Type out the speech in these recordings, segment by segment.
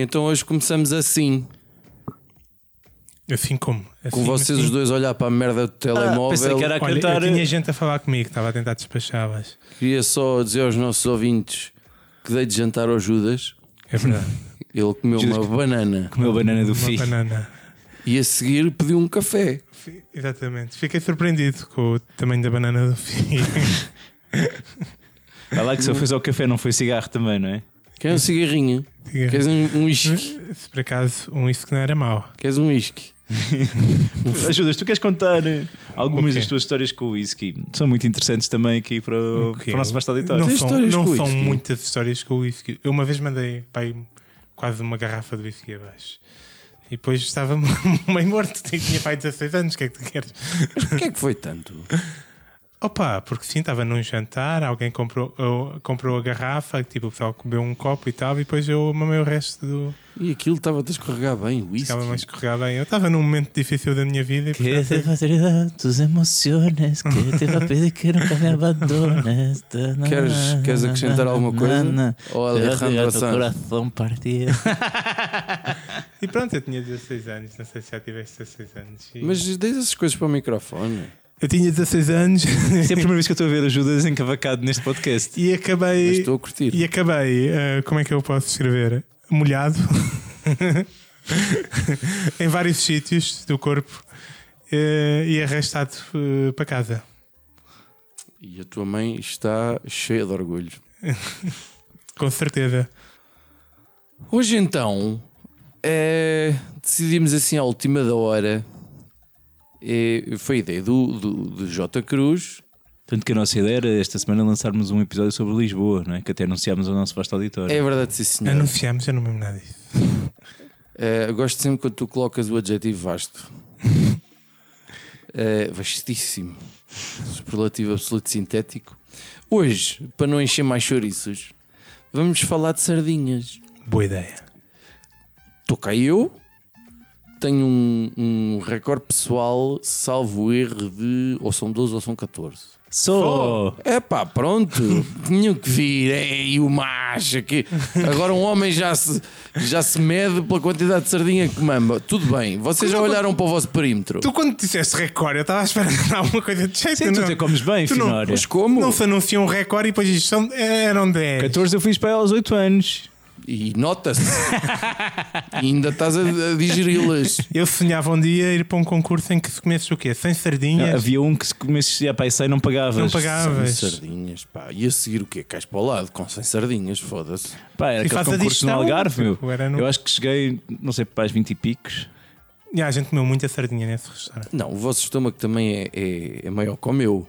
Então hoje começamos assim, Assim como? Assim, com vocês assim. os dois a olhar para a merda do telemóvel. pensei que era a Olha, cantar. eu tinha gente a falar comigo, estava a tentar despachá-las. Queria só dizer aos nossos ouvintes que dei de jantar ao Judas. É verdade. Ele comeu Judas uma banana Comeu banana do Uma filho. banana. e a seguir pediu um café. Exatamente. Fiquei surpreendido com o tamanho da banana do filho. Vai lá que só foi ao café, não foi cigarro também, não é? Queres um cigarrinho? Queres um um whisky? Se por acaso um isso que não era mau. Queres um whisky? Ajudas, tu queres contar eh, algumas O quê? das tuas histórias com o whisky? São muito interessantes também aqui para o, O quê? para o nosso vasto auditório. Não, são, histórias não são muitas histórias com o whisky. Eu uma vez mandei pai, quase uma garrafa de whisky abaixo. E depois estava meio morto. Tinha pai 16 anos. O que é que tu queres? Mas porquê é que foi tanto? Opa, porque sim, estava num jantar, alguém comprou, eu- comprou a garrafa, tipo, o pessoal comeu um copo e tal, e depois eu mamei o resto do. E aquilo estava-te a escorregar bem, o. Ficava mais escorregar bem. Eu estava num momento difícil da minha vida e Que te portanto, facilita tus emociones, que te va a pedir que nunca me abandones. Queres, queres acrescentar alguma coisa? Ou Alejandro Sanz? coração partido. E pronto, eu tinha 16 anos, não sei se já tiveste 16 anos. E- Mas diz essas coisas para o microfone. Eu tinha 16 anos Isto é a primeira vez que eu estou a ver o Judas encavacado neste podcast. e Mas acabei. estou a curtir. E acabei, eh, como é que eu posso escrever? Molhado em vários sítios do corpo eh, e arrastado eh, para casa. E a tua mãe está cheia de orgulho. Com certeza. Hoje então é, decidimos assim à última da hora. É, foi a ideia do, do, do J. Cruz. Tanto que a nossa ideia era esta semana lançarmos um episódio sobre Lisboa, não é? Que até anunciámos ao nosso vasto auditório. É verdade, sim, senhor. Anunciámos, eu não me lembro nada disso. É, gosto sempre quando tu colocas o adjetivo vasto. É, vastíssimo. Superlativo absoluto sintético. Hoje, para não encher mais chouriços, vamos falar de sardinhas. Boa ideia. Estou cá eu. Tenho um, um recorde pessoal, salvo erro de. Ou são 12 ou são 14. Só! É pá, pronto. Tinham que vir. É, e o macho que Agora um homem já se, já se mede pela quantidade de sardinha que mama. Tudo bem. Vocês já olharam para o vosso perímetro. Tu, quando disseste recorde, eu estava a esperar alguma coisa de jeito. Sim, tu não. até comes bem, Tu não-. Mas como? Não se anuncia um recorde e depois diz são, eram 10. 14 eu fiz para ela aos 8 anos. E nota-se. E ainda estás a, a digeri-las. Eu sonhava um dia ir para um concurso em que se comesse o quê? Sem sardinhas? Havia um que se comesse a paisar e não pagavas. Não Sem pagavas. sardinhas, pá. E a seguir o quê? Cais para o lado com sem sardinhas, foda-se. Pá, era E aquele faz a concurso no Algarve, meu. no- Eu acho que cheguei, não sei, para as 20 e picos. E a gente comeu muita sardinha nesse restaurante. Não, o vosso estômago também é, é, é maior que o meu.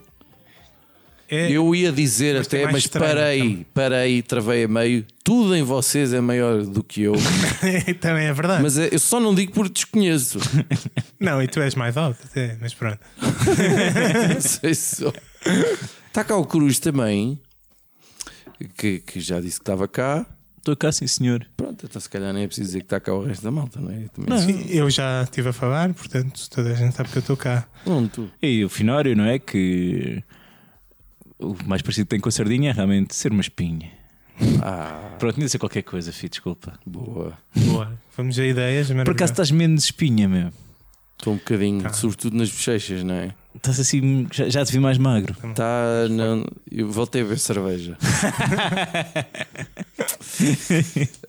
É, Eu ia dizer até, mas estranho parei, também. parei, travei a meio. Tudo em vocês é maior do que eu. também é verdade. Mas é- eu só não digo porque desconheço. Não, e tu és mais alto até, mas pronto. Não sei se sou. Está cá o Cruz também, que, que já disse que estava cá. Estou cá, sim, senhor. Pronto, então se calhar nem é preciso dizer que está cá o resto da malta, não é? Também Não. Eu já estive a falar, portanto toda a gente sabe que eu estou cá. Pronto. E o Finório, não é? Que o mais parecido que tem com a sardinha é realmente ser uma espinha. Ah, Pronto, tinha de ser qualquer coisa, filho, desculpa. boa. Boa. Vamos a ideias. Por acaso estás menos espinha, meu. Estou um bocadinho, Tá. sobretudo nas bochechas, não é? Estás assim, já, já te vi mais magro. Está. Não, eu voltei a ver cerveja.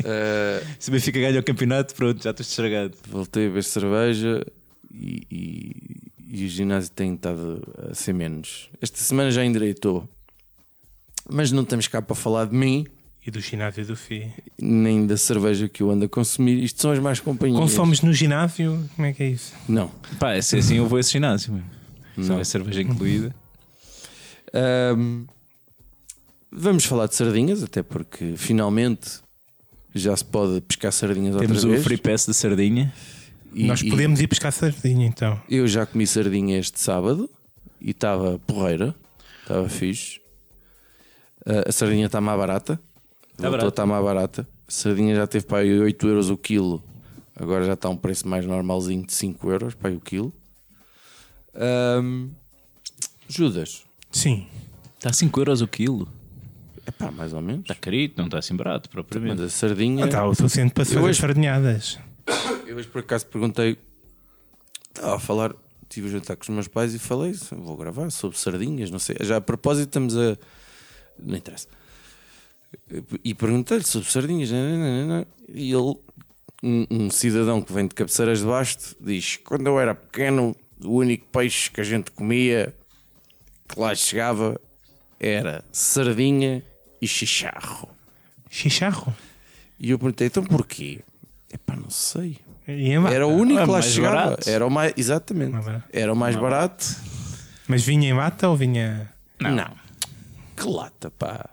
Eh, Se o Benfica ganha o campeonato, pronto, já estás estragado. voltei a ver cerveja e, e- e o ginásio tem estado a ser menos. Esta semana já endireitou. Mas não estamos cá para falar de mim, E do ginásio do FI. nem da cerveja que eu ando a consumir. Isto são as mais companhias. Consomes no ginásio? Como é que é isso? Não. Pá, se é assim eu vou a esse ginásio. Se Não. houver cerveja incluída. Ahm, vamos falar de sardinhas, até porque finalmente já se pode pescar sardinhas Temos outra o vez. free pass da sardinha. E- Nós e podemos ir pescar sardinha então. Eu já comi sardinha este sábado e estava porreira, estava fixe. Uh, a sardinha está mais barata. Tá barata. estar mais barata. A sardinha já teve para aí 8 euros o quilo. Agora já está um preço mais normalzinho de 5 euros para aí o quilo. Ahm, Judas. Sim. Está a 5 euros o quilo. É pá, mais ou menos. Está carito, não está assim barato Mas propriamente. a sardinha. Está o suficiente para se fazer hoje- sardinhadas. Eu hoje por acaso perguntei. Estava a falar. Estive a jantar com os meus pais e falei. Vou gravar sobre sardinhas. Não sei. Já a propósito, estamos a. Não interessa. E perguntei-lhe sobre sardinhas. nananana, E ele, um, um cidadão que vem de cabeceiras de basto, diz: Quando eu era pequeno, o único peixe que a gente comia, que lá chegava, era sardinha e chicharro. Chicharro. E eu perguntei: Então porquê? Epá, não sei. Em bata. Era o único Ah, que lá chegava. barato. Era o mais. Exatamente. Era o mais barato. Mas vinha em bata ou vinha. Não. Que lata, pá.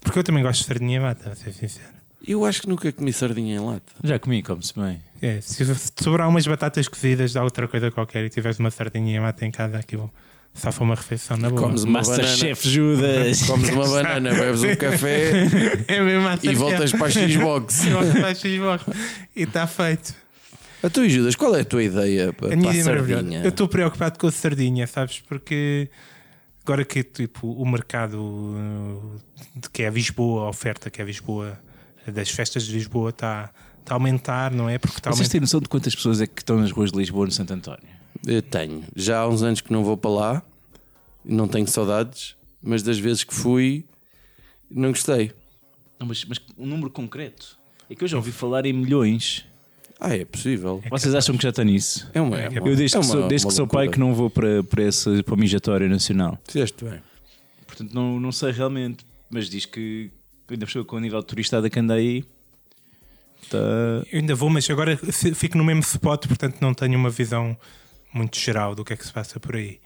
Porque eu também gosto de sardinha em bata, vou ser sincero. Eu acho que nunca comi sardinha em lata. Já comi, come-se bem. É, se sobrar umas batatas cozidas de outra coisa qualquer e tiveres uma sardinha em bata em casa, aquilo só foi uma refeição na boa. Comes uma banana. Masterchef Judas. Comes uma banana, bebes um café É e voltas para a Xbox. E voltas para a Xbox. E está feito. A tu, Judas, qual é a tua ideia para, A minha para a é sardinha? Eu estou preocupado com a sardinha, sabes? Porque agora que tipo, o mercado de que é Lisboa, a oferta que é Lisboa, das festas de Lisboa, está está a aumentar, não é? Porque está a Vocês aumentar. têm noção de quantas pessoas é que estão nas ruas de Lisboa no Santo António? Eu tenho. Já há uns anos que não vou para lá. Não tenho saudades. Mas das vezes que fui, não gostei. Não, mas, mas um número concreto. É que eu já ouvi falar em milhões. Ah, é possível. Vocês acham que já está nisso? É uma, é uma- Eu desde é que, uma- sou, desde uma que sou pai que não vou para, para, essa, para a mijatória nacional. Fizeste bem. Portanto, não, não sei realmente. Mas diz que ainda pessoa com o nível de turistada que anda aí. Está. Eu ainda vou, mas agora fi- fico no mesmo spot, portanto não tenho uma visão muito geral do que é que se passa por aí.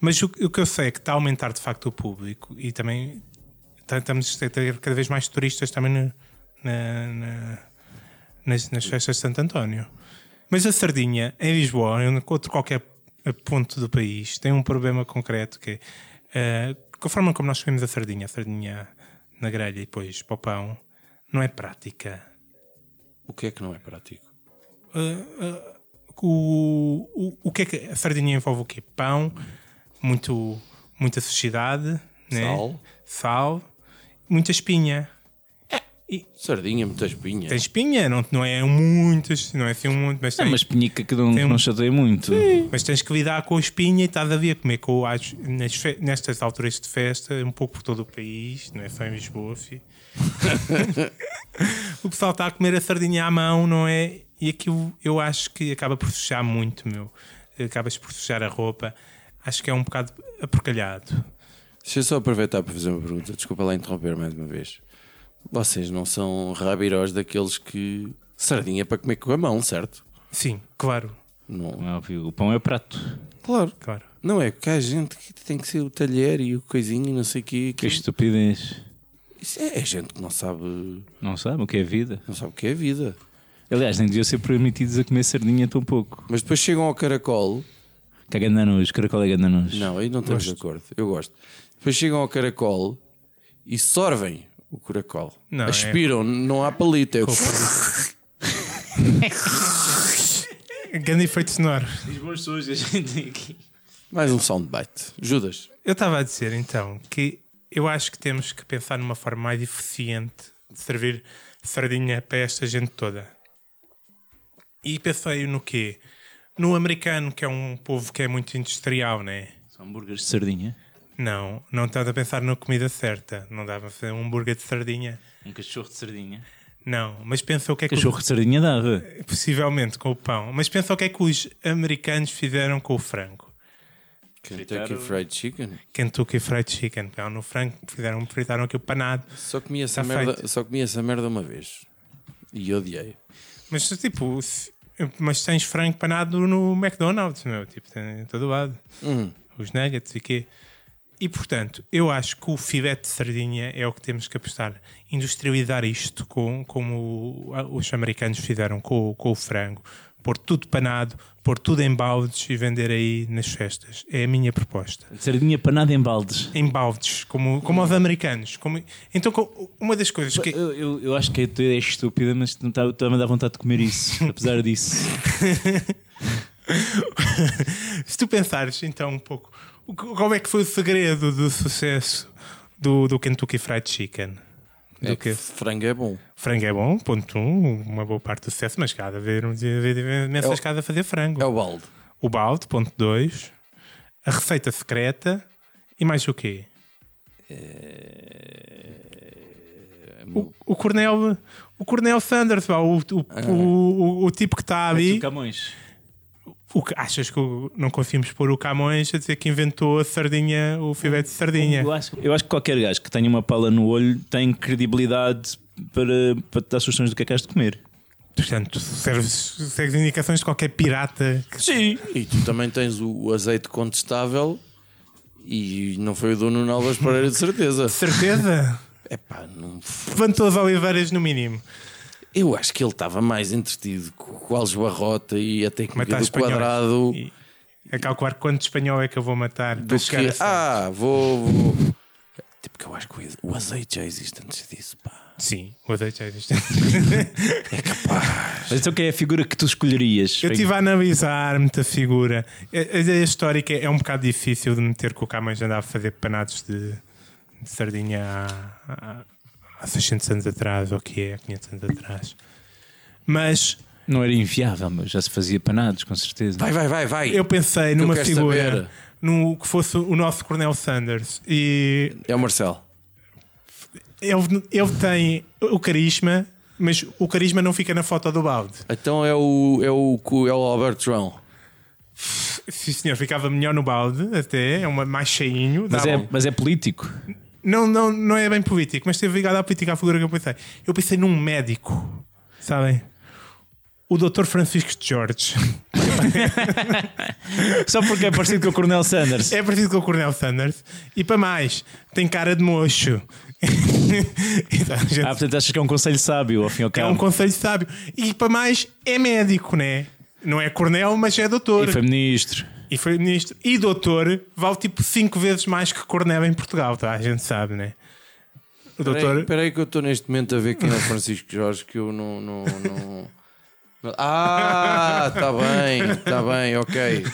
Mas o, o que eu sei é que está a aumentar de facto o público e também estamos a ter cada vez mais turistas também no- na- na- nas, nas festas de Santo António. Mas a sardinha em Lisboa, em outro qualquer ponto do país, tem um problema concreto que é com a forma como nós comemos a sardinha, a sardinha na grelha e depois para o pão, não é prática. O que é que não é prático? O, o, o que é que a sardinha envolve o quê? Pão, muito, muita sociedade, né? Sal. sal, muita espinha. Sardinha, muita espinha. Tem espinha, não, não é muitas, não é assim um monte, mas, É tem, uma espinhica que não, Tem um- não chateia muito. mas tens que lidar com a espinha e estás a ver comer com fe- nestas alturas de festa, um pouco por todo o país, não é só em Lisboa, o pessoal está a comer a sardinha à mão, não é? E aquilo eu acho que acaba por sujar muito, meu. Acabas por sujar a roupa. Acho que é um bocado aporcalhado. Deixa eu só aproveitar para fazer uma pergunta. Desculpa lá interromper mais uma vez. Vocês não são rabirós daqueles que. Sardinha para comer com a mão, certo? Sim, claro, Não. Óbvio, o pão é prato. Claro. claro. Não é que há gente que tem que ser o talher e o coisinho e não sei o quê. Que estupidez. Isso é, é gente que não sabe, Não sabe o que é vida. não sabe o que é vida. Aliás, nem deviam ser permitidos a comer sardinha tão pouco. Mas depois chegam ao caracol. Que é gandanos, caracol é gandanos. Não, aí não estamos de acordo. Eu gosto. Depois chegam ao caracol e sorvem o caracol. Não, é- Aspiram, não há palito. É o- Grande efeito sonoro. Diz bons sons a gente tem aqui. Mais um soundbite. Judas. Eu estava a dizer então que eu acho que temos que pensar numa forma mais eficiente de servir sardinha para esta gente toda. E pensei no quê? No americano, que é um povo que é muito industrial, né? São hambúrgueres de sardinha. Não, não estás a pensar na comida certa. Não dá para fazer um hambúrguer de sardinha. Um cachorro de sardinha. Não, mas pensa o que é que. Cachorro de sardinha dava. Possivelmente com o pão. Mas pensa o que é que os americanos fizeram com o frango. Kentucky Fried Chicken. Kentucky Fried Chicken. Pegaram no frango, fizeram, fritaram aquilo panado. Só comi essa, Tá merda, feito. só comi essa merda uma vez. E odiei. Mas tipo, se- mas tens frango panado no McDonald's, meu, tipo, tem em todo lado. Hum. Os nuggets e quê. E portanto, eu acho que o filete de sardinha é o que temos que apostar. Industrializar isto com, como os americanos fizeram com, o- com o frango. pôr tudo panado, pôr tudo em baldes e vender aí nas festas. É a minha proposta. Sardinha panada em baldes. Em baldes, como, como aos americanos. Como... Então, uma das coisas que. Eu, eu, eu acho que a tua ideia é estúpida, mas não está- a dar vontade de comer isso, apesar disso. Se tu pensares então um pouco, qual é que foi o segredo do sucesso do, do Kentucky Fried Chicken? Do É que frango é bom. frango é bom, ponto um, uma boa parte do sucesso, mas cada vez imensas É cada a fazer frango. É o balde. O balde, ponto 2, a receita secreta e mais o quê? O, o Cornel, o Cornel Sanders, o, o, o, o, o tipo que está ali. O Camões. O que, achas que o- não conseguimos pôr o Camões a dizer que inventou a sardinha, o filé de sardinha? Eu acho, eu acho que qualquer gajo que tenha uma pala no olho tem credibilidade para, para te dar sugestões do que é que has de comer. Portanto, serves, segues indicações de qualquer pirata. que- Sim. E tu também tens o, o azeite contestável e não foi o do Nuno Alves Pereira de certeza. Certeza? É pá, não. Levantou as oliveiras no mínimo. Eu acho que ele estava mais entretido com com o Alves Barrota e a técnica do quadrado E a calcular quanto espanhol é que eu vou matar. do que. Ah, vou, vou. Tipo, que eu acho que o- azeite já existe antes disso, pá. Sim, o azeite já existe. Mas então quem é a figura que tu escolherias? Eu estive a analisar muita figura. A a ideia histórica é um bocado difícil de meter que o Camões andava a fazer panados de, de sardinha há 600 anos atrás, ou que é, há 500 anos atrás. Mas Não era inviável, mas já se fazia panados, com certeza. Vai, vai, vai, vai. eu pensei numa quero figura saber. no, que fosse o nosso Coronel Sanders e É o Marcelo. ele, ele tem o carisma, mas o carisma não fica na foto do balde. Então é o, é o, é o Alberto João. Sim, senhor, ficava melhor no balde, até, é uma, mais cheinho. Mas, é, um- mas é político. Não, não, não é bem político, mas esteve ligado à política à figura que eu pensei. Eu pensei num médico, sabem? O Dr. Francisco de Jorge. Só porque é parecido com o Coronel Sanders. É parecido com o Coronel Sanders. E para mais, tem cara de mocho. Então, gente, Ah, portanto achas que é um conselho sábio, ao fim e ao é cabo. um conselho sábio. E para mais, é médico, né? Não é coronel, mas é doutor. E foi ministro. E foi ministro. E doutor vale tipo 5 vezes mais que coronel em Portugal, tá? A gente sabe, né? O doutor. Espera aí que eu estou neste momento a ver quem é o Francisco Jorge que eu não. não, não... Ah, está bem, está bem, ok.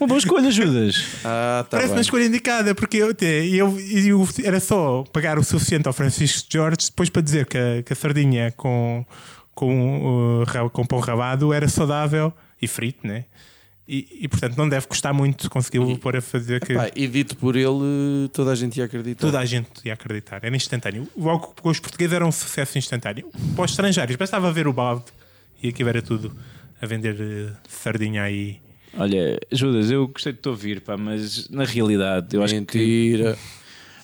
Uma boa escolha, Judas. Ah, está Parece uma bem. escolha indicada, porque eu, eu, eu- era só pagar o suficiente ao Francisco Jorge depois para dizer que a, que a sardinha com, com, uh, com pão rabado era saudável e frito, né? E, e portanto não deve custar muito conseguir pôr a fazer que Pá, e dito por ele, toda a gente ia acreditar. toda a gente ia acreditar. Era instantâneo. Logo, os portugueses eram um sucesso instantâneo. Para os estrangeiros, bastava ver o balde e aqui era tudo a vender eh, sardinha aí. Olha, Judas, eu gostei de te ouvir, pá, mas na realidade eu acho que. Mentira.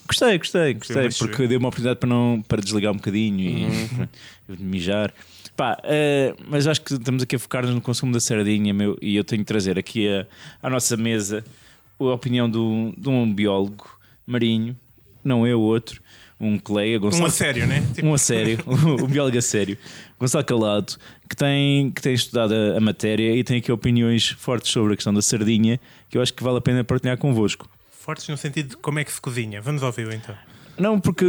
Gostei, gostei, gostei, porque deu uma oportunidade para, não, para desligar um bocadinho e mijar. Pá, eh, mas acho que estamos aqui a focar-nos no consumo da sardinha, meu, e eu tenho que trazer aqui a, à nossa mesa a opinião de um, de um biólogo marinho, não eu, outro, um colega, Gonçalo. Um a sério, né? Tipo, Um a sério, um biólogo a sério, Gonçalo Calado, que tem, que tem estudado a, a matéria e tem aqui opiniões fortes sobre a questão da sardinha que eu acho que vale a pena partilhar convosco. fortes no sentido de como é que se cozinha. Vamos ouvi-lo então. Não, porque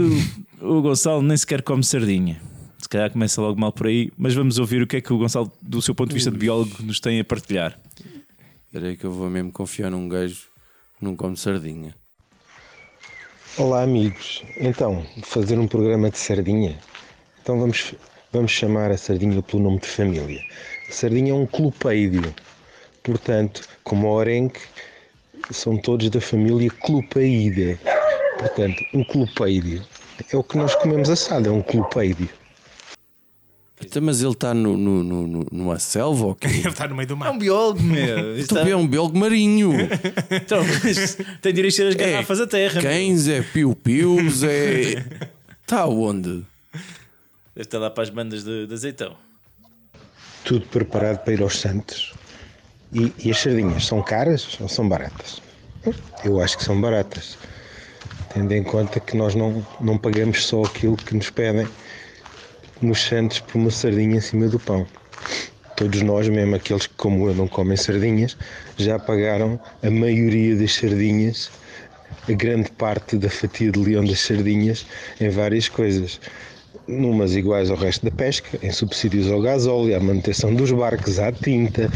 o Gonçalo nem sequer come sardinha. Se calhar começa logo mal por aí, mas vamos ouvir o que é que o Gonçalo, do seu ponto de vista de biólogo, nos tem a partilhar. Espera aí que eu vou mesmo confiar num gajo que não come sardinha. Olá amigos, então, fazer um programa de sardinha? Então vamos, vamos chamar a sardinha pelo nome de família. A sardinha é um clupeídeo, portanto, como a orenque, são todos da família Clupeidae. Portanto, um clupeídeo é o que nós comemos assado, é um clupeídeo. Então, mas ele está no, no, no, no- numa selva ou quê? Ele está no meio do mar. biólogo, meu. Então, é um biólogo marinho. Então, mas tem de encher as garrafas a terra. meu. Cães, é piu-pius, é. Está onde? Deve estar lá para as bandas de, de azeitão. Tudo preparado para ir aos Santos. E, e as sardinhas são caras ou são baratas? Eu acho que são baratas. Tendo em conta que nós não, não pagamos só aquilo que nos pedem nos Santos por uma sardinha em cima do pão. todos nós, mesmo aqueles que, como eu, não comem sardinhas, já pagaram a maioria das sardinhas, a grande parte da fatia de leão das sardinhas, em várias coisas. Numas iguais ao resto da pesca, em subsídios ao gasóleo, à manutenção dos barcos, à tinta,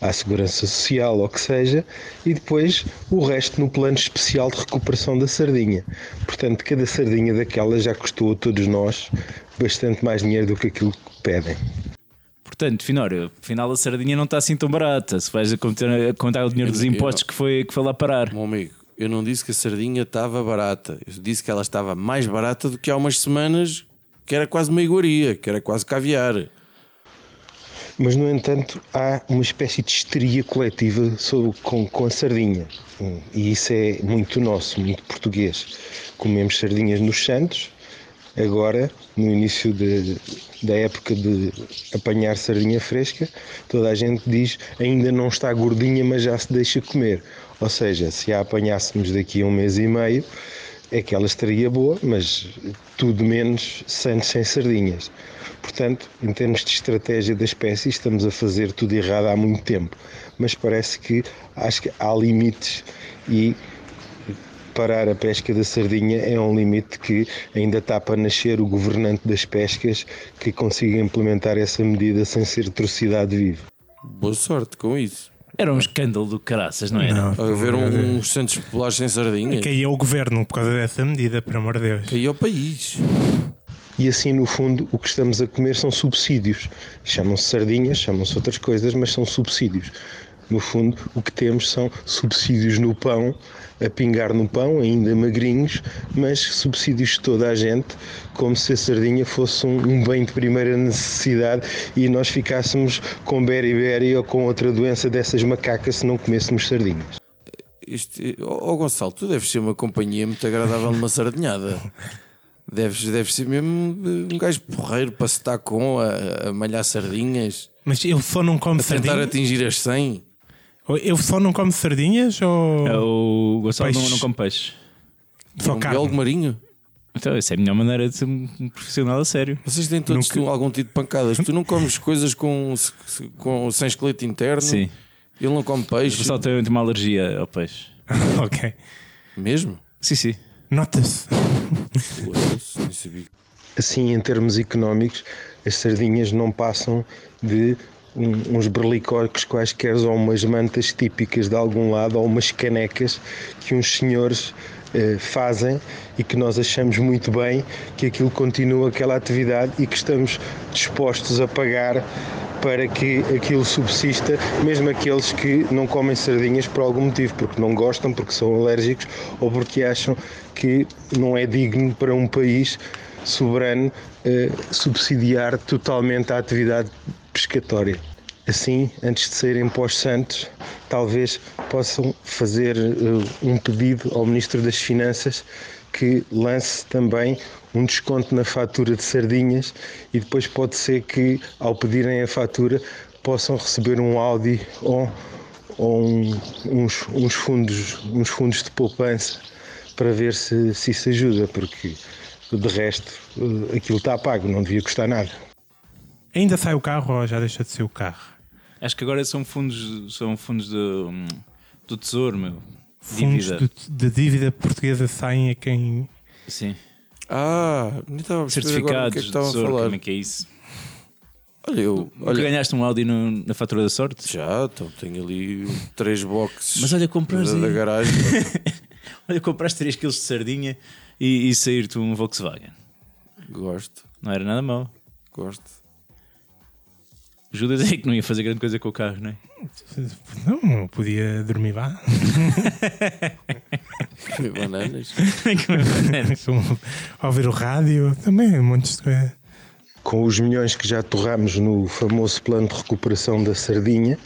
à segurança social, ou o que seja, e depois o resto no plano especial de recuperação da sardinha. Portanto, cada sardinha daquela já custou a todos nós bastante mais dinheiro do que aquilo que pedem. Portanto, Finório, afinal a sardinha não está assim tão barata. Se vais a contar, a contar o dinheiro dos Eu- impostos não- que foi, que foi lá parar. Meu amigo, eu não disse que a sardinha estava barata. Eu disse que ela estava mais barata do que há umas semanas, que era quase uma iguaria, que era quase caviar. Mas, no entanto, há uma espécie de histeria coletiva sobre, com, com a sardinha. Hum, E isso é muito nosso, muito português. Comemos sardinhas nos Santos, agora, no início de- da época de apanhar sardinha fresca, toda a gente diz ainda não está gordinha, mas já se deixa comer. Ou seja, se a apanhássemos daqui a um mês e meio, é que ela estaria boa, mas tudo menos Santos sem sardinhas. Portanto, em termos de estratégia da espécie, estamos a fazer tudo errado há muito tempo. Mas parece que acho que há limites e parar a pesca da sardinha é um limite que ainda está para nascer o governante das pescas que consiga implementar essa medida sem ser atrocidade viva. Boa sorte com isso. Era um escândalo do caraças, não era? Não. A ver um, uns Santos Populares sem sardinha. Caiu o governo por causa dessa medida, por amor de Deus. Caiu ao país. E assim, no fundo, o que estamos a comer são subsídios. Chamam-se sardinhas, chamam-se outras coisas, mas são subsídios. No fundo, o que temos são subsídios no pão, a pingar no pão, ainda magrinhos, mas subsídios de toda a gente, como se a sardinha fosse um, um bem de primeira necessidade e nós ficássemos com beriberi ou com outra doença dessas macacas se não comêssemos sardinhas. Isto, oh, oh, Gonçalo, tu deves ser uma companhia muito agradável numa sardinhada. Deves, deves ser mesmo eh, um gajo porreiro para se estar com a, a malhar sardinhas, Mas ele só não come a tentar sardinhas? atingir as 100. Ele só não come sardinhas ou É, O Gonçalo não, Peixe. não come peixe. só um carne? biólogo marinho. Então, essa é a melhor maneira de ser um profissional a sério. Vocês têm todos Nunca- algum tipo de pancadas. Tu não comes coisas com, com, sem esqueleto interno. Sim. Ele não come O peixe. Gonçalo tem tem uma alergia ao peixe. ok. Mesmo? Sim, sim. Nota-se. Assim, em termos económicos, as sardinhas não passam de uns berlicóricos quaisquer ou umas mantas típicas de algum lado ou umas canecas que uns senhores eh, fazem e que nós achamos muito bem que aquilo continua aquela atividade e que estamos dispostos a pagar para que aquilo subsista, mesmo aqueles que não comem sardinhas por algum motivo, porque não gostam, porque são alérgicos ou porque acham que não é digno para um país soberano eh, subsidiar totalmente a atividade pescatória. Assim, antes de saírem para os Santos, talvez possam fazer eh, um pedido ao Ministro das Finanças que lance também um desconto na fatura de sardinhas e depois pode ser que, ao pedirem a fatura, possam receber um Audi ou, ou um- uns, uns fundos, uns fundos de poupança para ver se, se isso ajuda, porque de resto eh, aquilo está pago, não devia custar nada. Ainda sai o carro ou já deixa de ser o carro? Acho que agora são fundos, são fundos do, do tesouro, meu. Fundos Dívida. de, de dívida portuguesa saem a quem. Sim. Ah, nem estava a perceber agora o Certificados que é que de estavam a tesouro, falar. como é que é isso? Olha, eu. Olha, ganhaste um Audi no- na fatura da sorte? já, então tenho ali três boxes Mas olha, compras da, da garagem. Olha, compraste 3 kg de sardinha e, e sair-te um Volkswagen. gosto, Não era nada mau. gosto. Judas é que não ia fazer grande coisa com o carro, não é? Não, podia dormir lá. Comer bananas. Ouvir o rádio, também, montes de coisa. Com os milhões que já torramos no famoso plano de recuperação da sardinha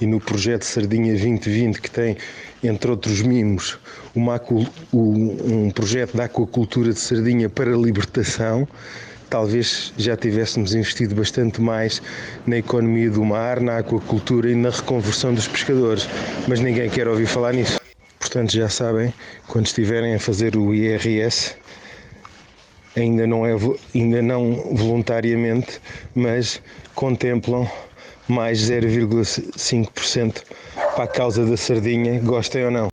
e no projeto Sardinha 2020, que tem, entre outros mimos, uma um projeto de aquacultura de sardinha para libertação, talvez já tivéssemos investido bastante mais na economia do mar, na aquacultura e na reconversão dos pescadores, mas ninguém quer ouvir falar nisso. Portanto, já sabem, quando estiverem a fazer o IRS, ainda não, é, ainda não voluntariamente, mas contemplam mais 0,5% para a causa da sardinha, gostem ou não.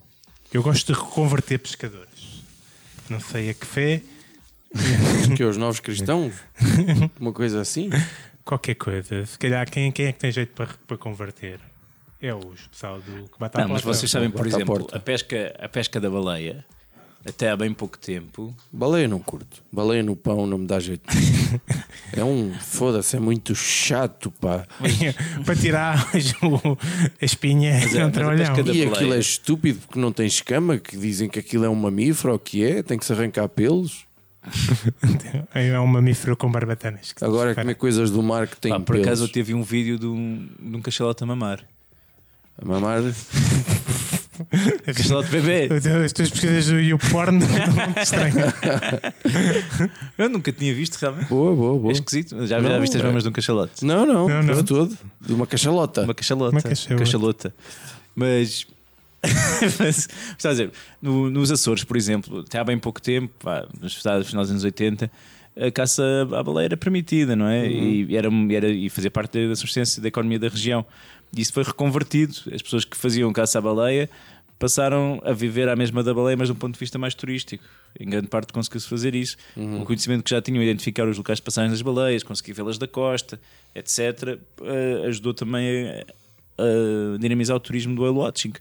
Eu gosto de reconverter pescadores. Não sei a que fé, Que é os novos cristãos? Uma coisa assim? qualquer coisa. Se calhar, quem, quem é que tem jeito para, para converter? É os pessoal do que bate à Não, mas porta. vocês sabem, por exemplo, porta. a pesca, a pesca da baleia, até há bem pouco tempo, Baleia não curto. Baleia no pão não me dá jeito. É um. Foda-se, é muito chato, pá. para tirar o- a espinha é- é mas a trabalhão. pesca da- E baleia. aquilo é estúpido porque não tem escama, que dizem que aquilo é um mamífero ou que é, tem que se arrancar pelos. É um mamífero com barbatanas. Agora dispara. comer coisas do mar que têm pá, por pelos. acaso eu tive um vídeo de um, de um cachalote a mamar. A mamar. Cachalote bebê! As tuas pesquisas do e o porno não te. Eu nunca tinha visto realmente. Boa, boa, boa. É esquisito. Já, Não, já viste as é. mamas de um cachalote? Não, não, Não, não, não. todo. De uma cachalota. Uma cachalota. Uma cachalota. Cachalota. Mas. mas está a dizer, no- nos Açores, por exemplo, até há bem pouco tempo, pá, nos final dos anos 80, a caça à baleia era permitida, não é? E, era, era, e fazia parte da subsistência da economia da região. E isso foi reconvertido. As pessoas que faziam caça à baleia passaram a viver à mesma da baleia, mas de um ponto de vista mais turístico. Em grande parte conseguiu-se fazer isso. O conhecimento que já tinham identificar os locais de passagem das baleias, conseguir vê-las da costa, etc., eh, ajudou também a, a dinamizar o turismo do whale watching.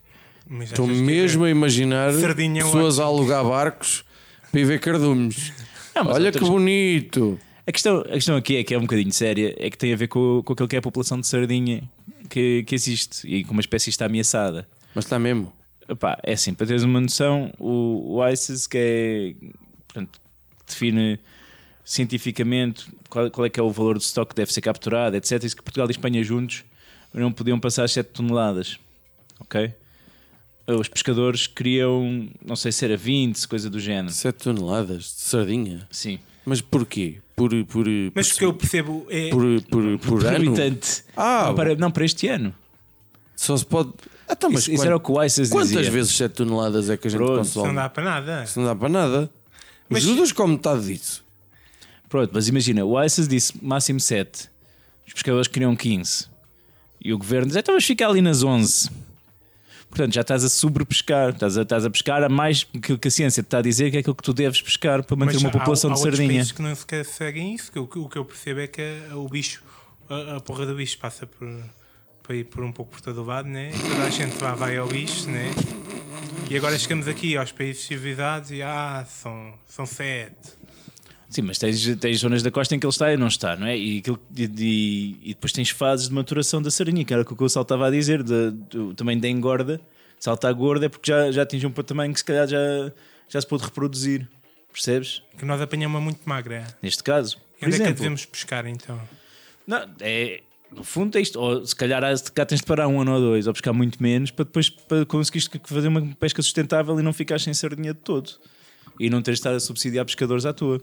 Estou mesmo a imaginar Sardinha, pessoas a alugar barcos para ir ver cardumes. Não, Olha outras- que bonito. A questão, a questão aqui é que é um bocadinho séria, é que tem a ver com, com aquilo que é a população de sardinha que, que existe e como a espécie está ameaçada. Mas está mesmo. Epá, é assim, para teres uma noção, o, o ICES que é portanto, define cientificamente qual, qual é que é o valor do estoque que deve ser capturado, etc. Isso que Portugal e Espanha juntos não podiam passar as 7 toneladas. Ok? Os pescadores queriam, não sei se era 20, coisa do género. 7 toneladas de sardinha. Sim. Mas porquê? Por, por, Mas por, o que eu percebo é. por, por, por Por ano? habitante. Ah, não, para, não, para este ano. Só se pode. Ah, tá, mas Isso, isso quant- era o que o ICES Quantas dizia. vezes 7 toneladas é que a gente Pronto, consome? Não dá para nada. Isso não dá para nada. Mas- Os Judas comem metade disso. Pronto, mas imagina, o ICES disse máximo 7. Os pescadores queriam 15. E o governo diz, então vamos ficar ali nas 11. Portanto, já estás a sobrepescar, estás a, estás a pescar a mais que, que a ciência te está a dizer que é aquilo que tu deves pescar para manter Mas uma há- população há de outros sardinha. países que não sequer seguem isso. Que o, o que eu percebo é que a- o bicho, a, a porra do bicho passa por, por, ir por um pouco por todo o lado, né? E toda a gente lá vai ao bicho, né? E agora chegamos aqui aos países civilizados e ah, são, são sete. Sim, mas tens, tens zonas da costa em que ele está e não está, não é? E, aquilo- e- e- e depois tens fases de maturação da sardinha, que era o que o Gonçalo estava a dizer, de, do, também da engorda. Se ela está gorda é porque já, já atingiu um tamanho que se calhar já, já se pôde reproduzir. Percebes? Que nós apanhamos muito magra. Neste caso. Por onde é que exemplo, devemos pescar então? Não, é, no fundo é isto. Ou se calhar cá tens de parar um ano ou dois, ou pescar muito menos, para depois para conseguires fazer uma pesca sustentável e não ficares sem sardinha de todo. E não teres de estar a subsidiar pescadores à toa.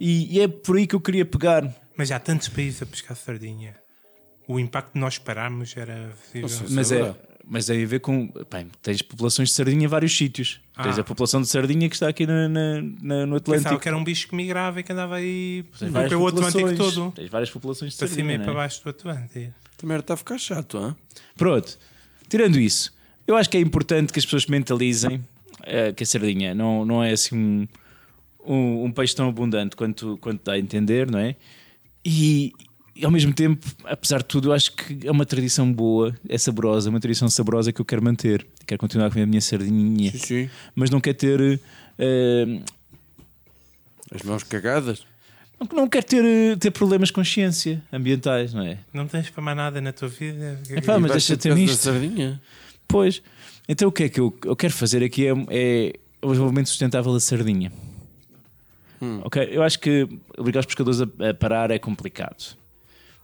E, e é por aí que eu queria pegar. Mas há tantos países a pescar sardinha. O impacto de nós pararmos era. Mas é é, mas tem a ver com. Bem, tens populações de sardinha em vários sítios. Tens Ah. a população de sardinha que está aqui na, na- na- no Pensava Atlântico. que era um bicho que migrava e que andava aí Tens várias pelo Atlântico populações. todo. Tens várias populações de Para cima sardinha. e não para é? baixo do Atlântico. Também está a ficar chato, hã? Pronto, tirando isso, eu acho que é importante que as pessoas mentalizem eh, que a sardinha não, não é assim um, um, um peixe tão abundante quanto, quanto dá a entender, não é? E, e ao mesmo tempo, apesar de tudo, eu acho que é uma tradição boa, é saborosa, uma tradição saborosa que eu quero manter. Quero continuar a comer a minha sardinha, Sim, sim. mas não quero ter. eh, As mãos cagadas. não, não quero ter, eh, ter problemas de consciência ambientais, não é? Não tens para mais nada na tua vida. Epá, mas E vais deixa-te nisto. sardinha. Pois, então o que é que eu, eu quero fazer aqui é, é o desenvolvimento sustentável da sardinha. Ok, eu acho que obrigar os pescadores a, a parar é complicado,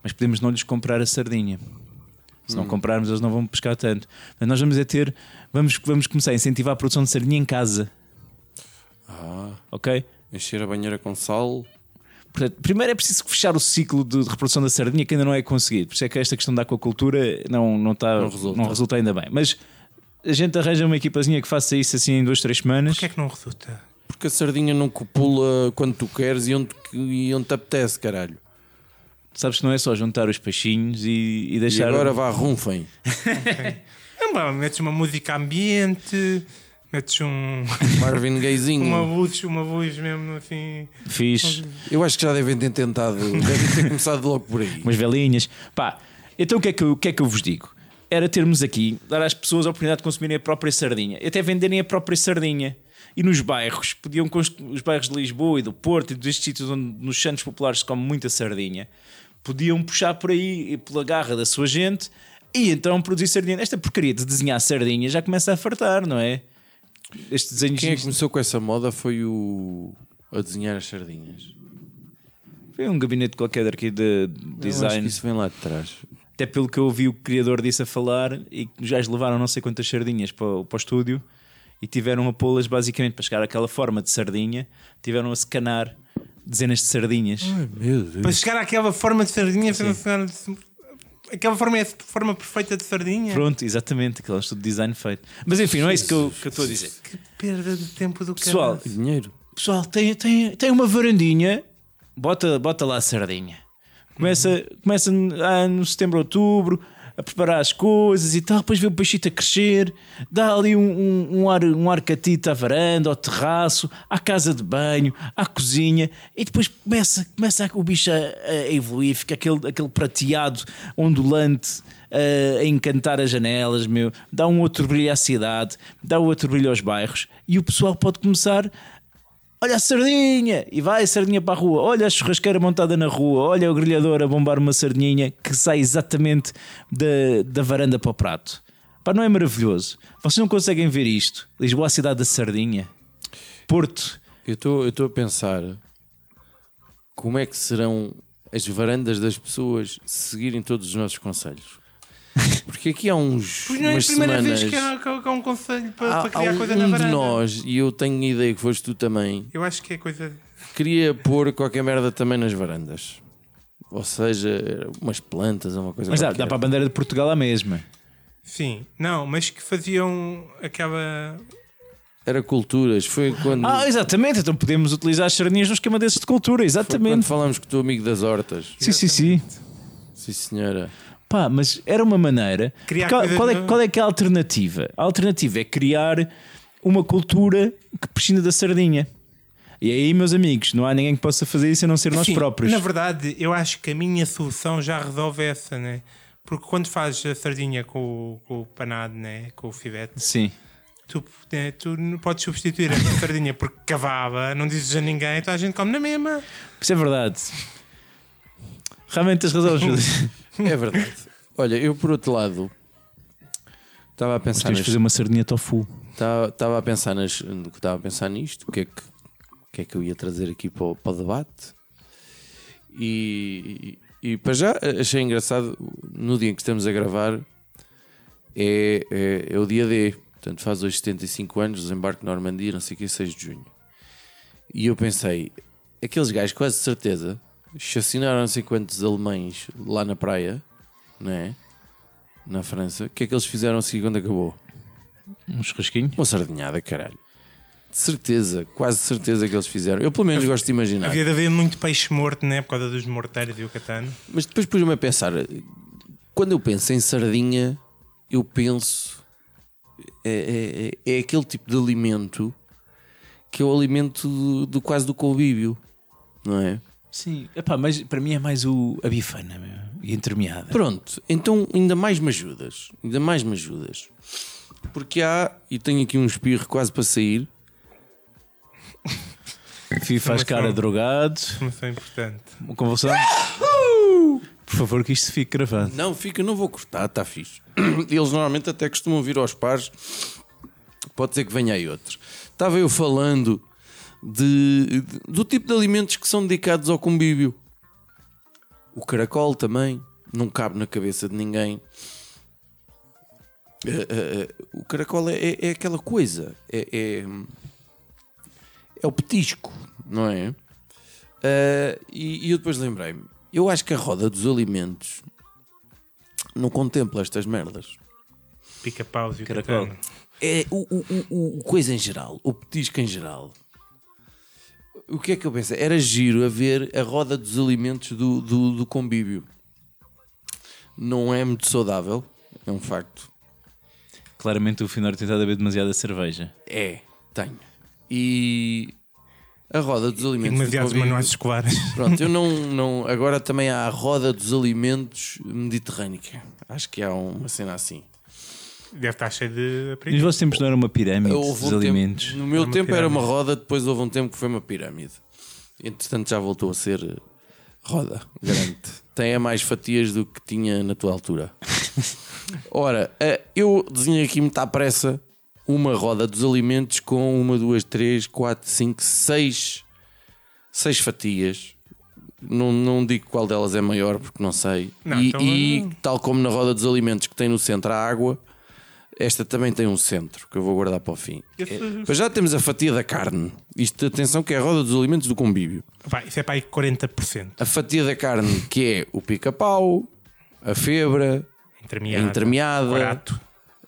mas podemos não lhes comprar a sardinha. Se não comprarmos, eles não vão pescar tanto. Mas nós vamos é ter, vamos, vamos começar a incentivar a produção de sardinha em casa. Ok? Encher a banheira com sal. Portanto, primeiro é preciso fechar o ciclo de reprodução da sardinha que ainda não é conseguido. Por isso é que esta questão da aquacultura não, não, está, Não não, resulta. resulta. ainda bem. Mas a gente arranja uma equipazinha que faça isso assim em duas, três semanas. Porquê é que não resulta? Porque a sardinha não copula quando tu queres e onde, e onde te apetece, caralho. Sabes que não é só juntar os peixinhos e, e E deixar. agora vá, rumfem. É, pá, metes uma música ambiente, metes um, Marvin Gayezinho. uma luz, uma luz mesmo assim. Fixe. Eu acho que já devem ter tentado, devem ter começado logo por aí. umas velhinhas. Pá, então o que, é que, eu- o que é que eu vos digo? Era termos aqui, dar às pessoas a oportunidade de consumirem a própria sardinha, e até venderem a própria sardinha. E nos bairros, podiam os bairros de Lisboa e do Porto e destes sítios onde nos santos populares se come muita sardinha, podiam puxar por aí pela garra da sua gente e então produzir sardinha. Esta porcaria de desenhar sardinha já começa a fartar, não é? Este desenho Quem é que começou com essa moda foi o. a desenhar as sardinhas. foi um gabinete qualquer aqui de Eu acho design. isso vem lá de trás. Até pelo que eu ouvi o criador disse a falar, e que já levaram não sei quantas sardinhas para, para o estúdio e tiveram a pô-las basicamente para chegar àquela forma de sardinha, tiveram a secanar dezenas de sardinhas. Meu Deus. Para chegar àquela forma de sardinha, aquela forma é a forma perfeita de sardinha. Pronto, exatamente, aquele estudo de design feito. Mas enfim, não é isso que eu, que eu estou a dizer. Que perda de tempo do Pessoal, caralho. Dinheiro. pessoal, tem, tem, tem uma varandinha, bota, bota lá a sardinha. Começa, começa ah, no setembro, outubro, a preparar as coisas e tal, depois vê o peixito a crescer, dá ali um, um, um ar, um ar catito à varanda, ao terraço, à casa de banho, à cozinha, e depois começa, começa o bicho a, a evoluir, fica aquele, aquele prateado ondulante ah, a encantar as janelas, meu, dá um outro brilho à cidade, dá outro brilho aos bairros, e o pessoal pode começar Olha a sardinha! E vai a sardinha para a rua. Olha a churrasqueira montada na rua. Olha o grelhador a bombar uma sardinha que sai exatamente da, da varanda para o prato. Pá, não é maravilhoso? Vocês não conseguem ver isto? Lisboa, a cidade da sardinha. Porto. Eu estou a pensar como é que serão as varandas das pessoas se seguirem todos os nossos conselhos. Porque aqui há uns Pois não é a primeira semanas vez que há, que há- que há um conselho para, há, para há criar um, coisa na um de varanda. nós e eu tenho a ideia que foste tu também Eu acho que é coisa. queria pôr qualquer merda também nas varandas. Ou seja, umas plantas ou uma coisa Mas dá, dá para a bandeira de Portugal a mesma. Sim, não, mas que faziam aquela. Era culturas. Foi quando, Ah, exatamente. Então podemos utilizar as sardinhas no esquema desses de cultura. foi quando Exatamente. falámos com o teu amigo das hortas. Sim, sim, sim. Sim, senhora. Pá, mas era uma maneira. Criar Qual, qual é, qual é que é a alternativa? A alternativa é criar uma cultura que prescinde da sardinha. E aí, meus amigos, não há ninguém que possa fazer isso a não ser nós próprios. Na verdade, eu acho que a minha solução já resolve essa, né? Porque quando fazes a sardinha com, o- com o panado, né? Com o fivete, Sim. tu, né, tu não podes substituir essa sardinha porque cavava, não dizes a ninguém, então a gente come na mesma. Isso é verdade. Realmente tens razão, Júlio. É verdade. Olha, eu por outro lado estava a pensar Temos de nas, fazer uma sardinha tofu. estava, estava a pensar nas, estava a pensar nisto, o que é que, o que é que eu ia trazer aqui para o, para o debate. E, e, e para já achei engraçado no dia em que estamos a gravar é, é, é o dia D, portanto faz hoje 75 anos, desembarque na Normandia, não sei o que, 6 de junho. E eu pensei, aqueles gajos, quase certeza, chacinaram não sei quantos alemães lá na praia, não é? Na França. O que é que eles fizeram a seguir quando acabou? Um churrasquinho. Uma sardinhada, caralho. De certeza, quase de certeza que eles fizeram. Eu pelo menos gosto de imaginar. Havia de haver muito peixe morto, né? Por causa dos morteiros e o catano. Mas depois pus-me a pensar, quando eu penso em sardinha, eu penso é, é, é aquele tipo de alimento que é o alimento do, do- quase do convívio, não é? Sim. Epá, mas para mim é mais o, a bifana meu, e a entremeada. Pronto, então ainda mais me ajudas, ainda mais me ajudas. Porque há, e tenho aqui um espirro quase para sair, Fih faz cara Informação. drogado. Informação importante. Uma convulsão. Por favor, que isto fique gravado. Não, fica, não vou cortar, está fixe. Eles normalmente até costumam vir aos pares. Pode ser que venha aí outro. Estava eu falando de, de- do tipo de alimentos que são dedicados ao convívio. O caracol também não cabe na cabeça de ninguém. Eh, eh, eh, o caracol é, é- é aquela coisa, é, é, é o petisco, não é? E, e eu depois lembrei-me, eu acho que a roda dos alimentos não contempla estas merdas. Pica-paus e o Caracol. catano. É o, o, o, o coisa em geral, o petisco em geral. O que é que eu pensei? Era giro a ver a roda dos alimentos do, do, do convívio. Não é muito saudável, é um facto. Claramente o Finório tem estado a beber demasiada cerveja. É, tenho. E a roda dos alimentos. do demasiados convívio- manuais escolares. Pronto, eu não, não. Agora também há a roda dos alimentos mediterrânica. Acho que há uma cena assim. Deve estar cheio de E aprendiz. os vossos tempos não era uma pirâmide Houve um dos tempo- alimentos? no meu uma tempo era uma roda, depois houve um tempo que foi uma pirâmide. Entretanto já voltou a ser eh, roda, grande. Tem a mais fatias do que tinha na tua altura. Ora, eh, eu desenhei aqui muito à pressa uma roda dos alimentos com uma, duas, três, quatro, cinco, seis, seis fatias. Não, não digo qual delas é maior porque não sei. Não, e, então, e tal como na roda dos alimentos que tem no centro a água, esta também tem um centro que eu vou guardar para o fim. Esse- Mas já temos a fatia da carne. Isto, atenção, que é a roda dos alimentos do convívio. Pá, isso é para aí 40%. A fatia da carne, que é o pica-pau, a febra, a Entremeada. entremeada. Barato.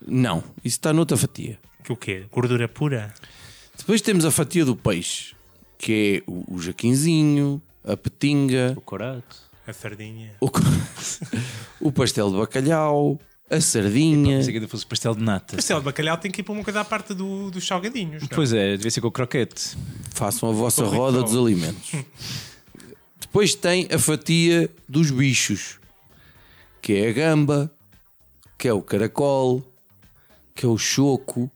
Não, isso está noutra fatia. Que o quê? Gordura pura? Depois temos a fatia do peixe, que é o, o jaquinzinho, a petinga, O corato. A sardinha. o, o pastel de bacalhau, a sardinha. Pensei que ainda fosse pastel de nata. Pastel de bacalhau tem que ir para uma coisa à parte do, dos salgadinhos. não? Pois é, devia ser com o croquete. Façam a vossa roda dos alimentos. Depois tem a fatia dos bichos, que é a gamba, que é o caracol, que é o choco,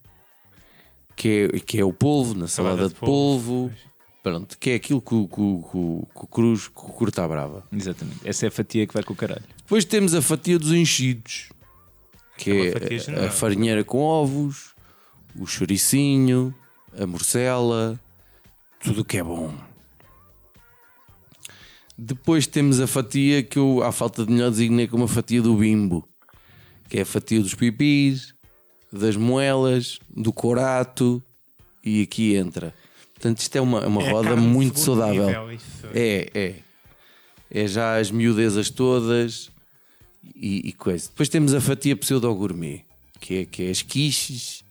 que é, que é o polvo, na salada, Salada de de polvo. Pronto, que é aquilo que, o- que, o- que, o- que o cruz, que o curta à brava. Exatamente. Essa é a fatia que vai com o caralho. Depois temos a fatia dos enchidos, que É é, a- farinheira com ovos, o chouricinho, a morcela, tudo o que é bom. Depois temos a fatia que eu, à falta de melhor, designei como a fatia do bimbo, que é a fatia dos pipis, das moelas, do corato e aqui entra. Portanto, isto é uma, uma É roda muito saudável. nível, isso. É, é. É já as miudezas todas e, e coisa. Depois temos a fatia pseudo-gourmet, que é, que é as quiches,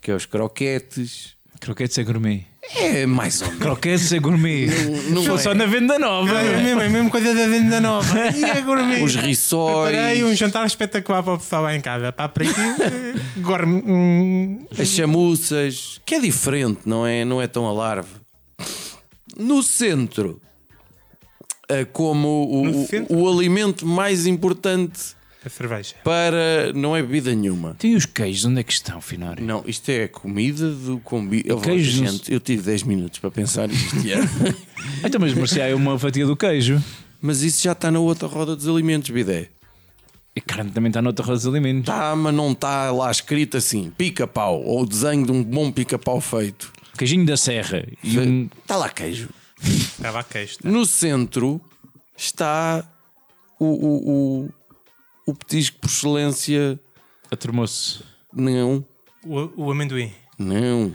que é os croquetes. Croquetes é gourmet. É mais ou menos. Croquetes é gourmet. não Foi é. só na venda nova. É a mesma, é a mesma coisa da venda nova. E é gourmet. Os rissóis, Preparei um jantar espetacular para o pessoal lá em casa. Para aperitivo, eh, gourmet. as chamuças, que é diferente, não é, não é tão alarve. No centro, é como o, o- o alimento mais importante A cerveja. para. não é bebida nenhuma. Tem os queijos, onde é que estão, Finório? Não, isto é a comida do convívio. Eu, vou- queijo no- gente, eu tive 10 minutos para pensar isto. Então, mas Marcial é uma fatia do queijo. Mas isso já está na outra roda dos alimentos, bidé. E carne também está noutra roda dos alimentos. Tá, mas não está lá escrito assim, pica-pau, ou o desenho de um bom pica-pau feito. Queijinho da serra. E um... Está lá queijo. Estava a queijo. tá? No centro está o, o, o, o petisco por excelência. a termoço. Não, O, o amendoim. não.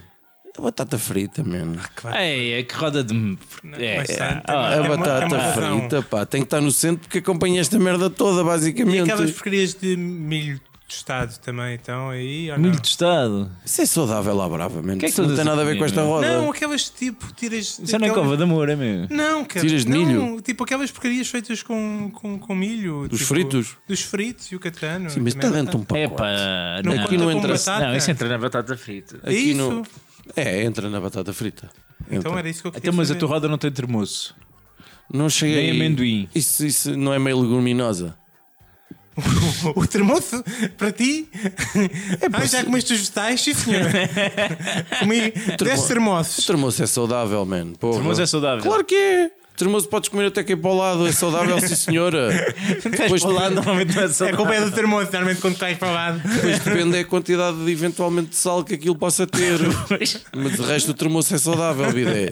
A batata frita, mano. Claro. É, é que roda de. É, é, tá- ah, A é é batata razão. frita, pá, tem que estar no centro porque acompanha esta merda toda, E basicamente. aquelas porcarias de milho tostado também estão aí? Ou milho não? tostado. Isso é saudável lá brava, mano. Que é que Isso não tem a nada a ver com esta roda. Não, aquelas tipo tiras. Isso não é aquelas- cova de amor, é meu? Não, cara, Tiras de não, milho? Tipo aquelas porcarias feitas com, com, com milho. Dos tipo, fritos? Dos fritos e o catano. Sim, mas está também dentro de um É pacote. pá, Não não. Aqui não entra- batata. Não, isso entra na batata frita. Aqui Isso. no... É, entra na batata frita. Então Entra. era isso que eu queria Então, mas a saber. tua roda não tem termoço. Não cheguei. Nem amendoim. Isso, isso não é meio leguminosa. O termoço, para ti? ah, já comeste os vegetais? Sim, senhor. Comi 10 O termoços. termoço é saudável, man. Porra. Termoço é saudável. Claro que é. O termoço podes comer até aqui para o lado. É saudável, sim senhora. Depois Para lá, depende, normalmente não é É saudável. culpa é do termoço, normalmente quando estás para lá. depois depende da quantidade de, eventualmente de sal que aquilo possa ter. Mas de resto o termoço é saudável, bidé.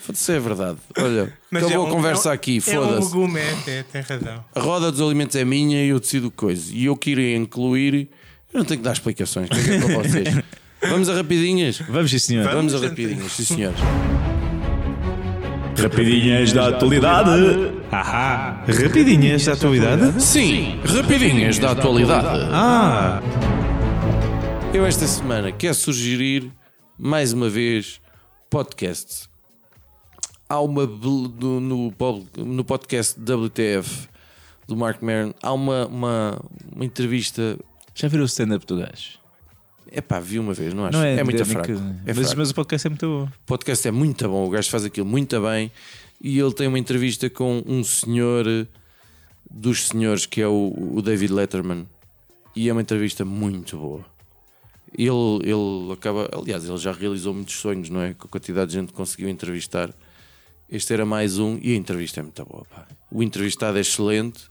Foda-se, é verdade. Olha, Mas acabou é um- a conversa é um- aqui, É um foda-se. legume, é, é, tem razão. A roda dos alimentos é minha e eu decido coisa. E eu queria incluir. Eu não tenho que dar explicações. Que é que é para vocês? Vamos a rapidinhas? Vamos, sim, senhor. Vamos a gente. rapidinhas, sim senhores. Rapidinhas da atualidade. Ahá, rapidinhas da atualidade. Sim, rapidinhas da atualidade. Ah, Eu esta semana quero sugerir mais uma vez podcasts há uma no, no podcast WTF do Mark Maron, há uma, uma, uma entrevista. Já viram o stand-up do gajo? É pá, vi uma vez, não acho? Não é, muito dinâmica, fraco. É mas, fraco. mas o podcast é muito bom. O podcast é muito bom, o gajo faz aquilo muito bem e ele tem uma entrevista com um senhor dos senhores que é o, o David Letterman e é uma entrevista muito boa. Ele, ele acaba, aliás, ele já realizou muitos sonhos, não é? Com a quantidade de gente que conseguiu entrevistar. Este era mais um e a entrevista é muito boa. pá. O entrevistado é excelente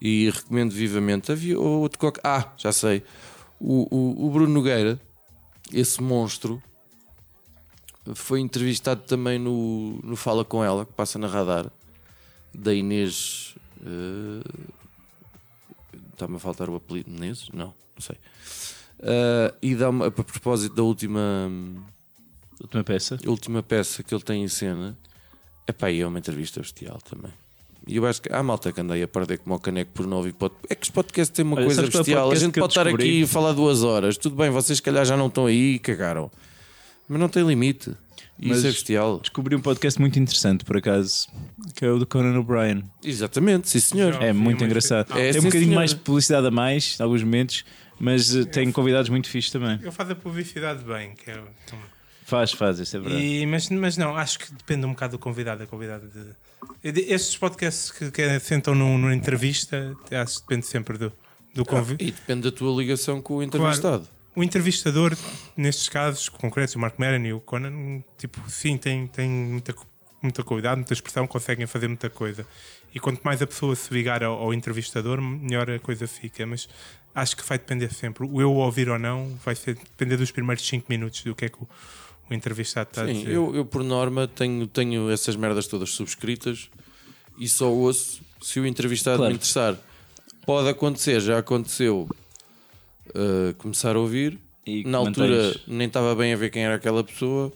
e recomendo vivamente. Havia outro qualquer. Ah, já sei. O, o, o Bruno Nogueira, esse monstro, foi entrevistado também no, no Fala Com Ela, que passa na radar, da Inês. eh, Está-me a faltar o apelido Inês? Não, não sei. Eh, e dá a propósito da última, Última peça. última peça que ele tem em cena, epá, e é uma entrevista bestial também. E eu acho que há malta que andei a perder como o caneco por novo e pod... É que os podcasts têm uma Olha, coisa é bestial. A gente eu pode estar aqui e falar duas horas. Tudo bem, vocês se calhar já não estão aí e cagaram. Mas não tem limite. E Mas- Isso é bestial. Descobri um podcast muito interessante, por acaso, que é o do Conan O'Brien. Exatamente, sim senhor. Já É muito engraçado. É, tem um bocadinho senhor. mais de publicidade a mais, em alguns momentos, mas eh, tem convidados muito fixos também. Ele faz a publicidade bem, que é. Faz, faz, isso é verdade. E, mas, mas não, acho que depende um bocado do convidado. A convidada de, de- esses podcasts que, que sentam num- numa entrevista, acho que depende sempre do, do convidado. E depende da tua ligação com o entrevistado. O entrevistador, nestes casos concretos, o Mark Maron e o Conan, tipo, sim, tem, tem muita, muita qualidade, muita expressão, conseguem fazer muita coisa. E quanto mais a pessoa se ligar ao, ao entrevistador, melhor a coisa fica. Mas acho que vai depender sempre. O eu ouvir ou não vai ser, depender dos primeiros 5 minutos do que é que o, o entrevistado está a Sim, dizer. eu, eu por norma tenho, tenho essas merdas todas subscritas e só ouço se o entrevistado Claro. me interessar. Pode acontecer, já aconteceu uh, começar a ouvir. E Na mantens- altura nem estava bem a ver quem era aquela pessoa,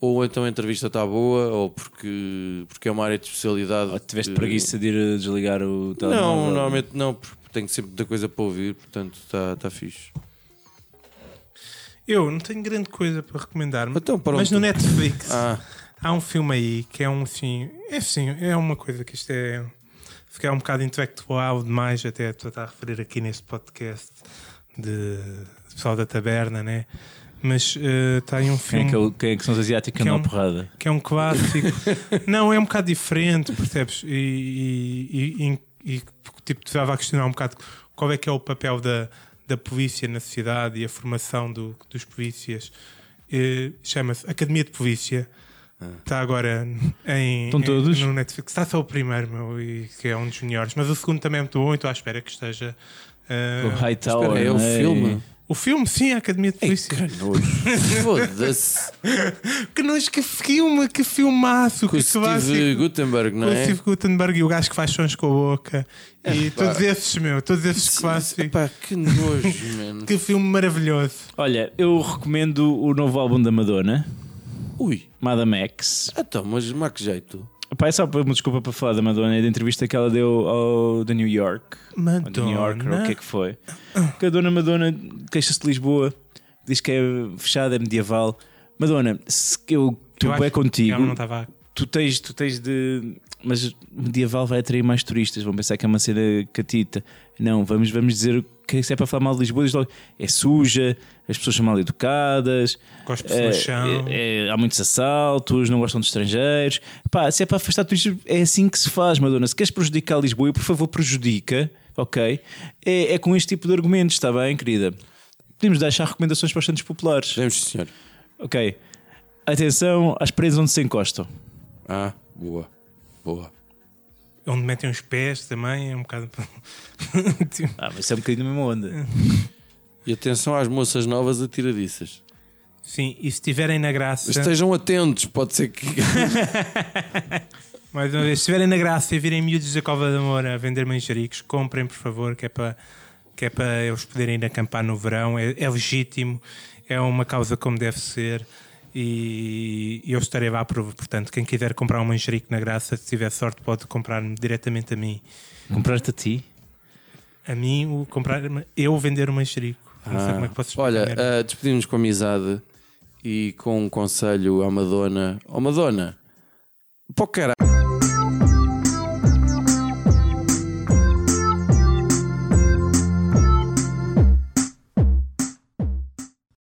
ou então a entrevista está boa, ou porque, porque é uma área de especialidade. Ou tiveste que- preguiça de ir a desligar o telemóvel? Não, normalmente não, porque tenho sempre muita coisa para ouvir, portanto está tá fixe. Eu não tenho grande coisa para recomendar, Então, mas no Netflix Ah, há um filme aí que é um assim. É assim, é uma coisa que isto é. Calhar um bocado intelectual demais, até tu está a referir aqui neste podcast de pessoal da taberna, né? Mas eh, está aí um Quem filme é que, é quem é que são os asiáticos que é um- porrada? que é um clássico. não, é um bocado diferente, percebes? E, e, e, e, tipo, tu estava a questionar um bocado qual é que é o papel da, da polícia na sociedade e a formação do- dos polícias. Eh, Chama-se Academia de Polícia. Está agora em, Estão em- todos? no Netflix. Está só o primeiro, meu, e, que é um dos melhores. Mas o segundo também é muito bom e estou à espera que esteja. eh, o Hightower. é o é? filme. O filme, sim, a Academia de Polícia. Foda-se. Que nós que filme, que filmaço, Com o que clássico. Steve Gutenberg, não Com o é? Steve Gutenberg e o gajo que faz sons com a boca. E todos esses, meu, todos esses clássicos. Epá, que nojo, mano. Que filme maravilhoso. Olha, eu recomendo o novo álbum da Madonna, Ui, Madame X. então, mas má que jeito. Pá, é só uma desculpa para falar da Madonna e da entrevista que ela deu ao The New York. Ou The New Yorker, o que é que foi? Que a dona Madonna queixa-se de Lisboa, diz que é fechada, é medieval. Madonna, se eu acho é contigo, estava. tu tens, tu tens de. Mas medieval vai atrair mais turistas, vão pensar que é uma cena catita. Não, vamos, vamos dizer que se é para falar mal de Lisboa, diz logo, é suja, as pessoas são mal educadas, é, é- é- há muitos assaltos, não gostam de estrangeiros. Pá, se é para afastar turistas, é assim que se faz, Madonna. Se queres prejudicar Lisboa, por favor, prejudica, ok? É, é com este tipo de argumentos, está bem, querida? Podemos deixar recomendações para os santos populares. Temos, senhor. Ok. Atenção às paredes onde se encostam. Ah, boa. Boa. Onde metem os pés também, é um bocado. Ah, mas isso é um bocadinho na mesma onda. E atenção às moças novas atiradiças. Sim, e se estiverem na graça, Estejam atentos, pode ser que. mais uma vez, se estiverem na graça e virem miúdos da Cova da Moura a vender manjericos, comprem, por favor, que é para que é para eles poderem ir acampar no verão. É, é legítimo, é uma causa como deve ser. E, e eu estarei lá, por- portanto, quem quiser comprar um manjerico na graça, se tiver sorte, pode comprar-me diretamente a mim. Compraste a ti? A mim, o comprar, eu vender o manjerico. Não sei como é que Olha, explicar. ah, despedimos com amizade e com um conselho à Madonna. Ó Madonna, Pô, caralho.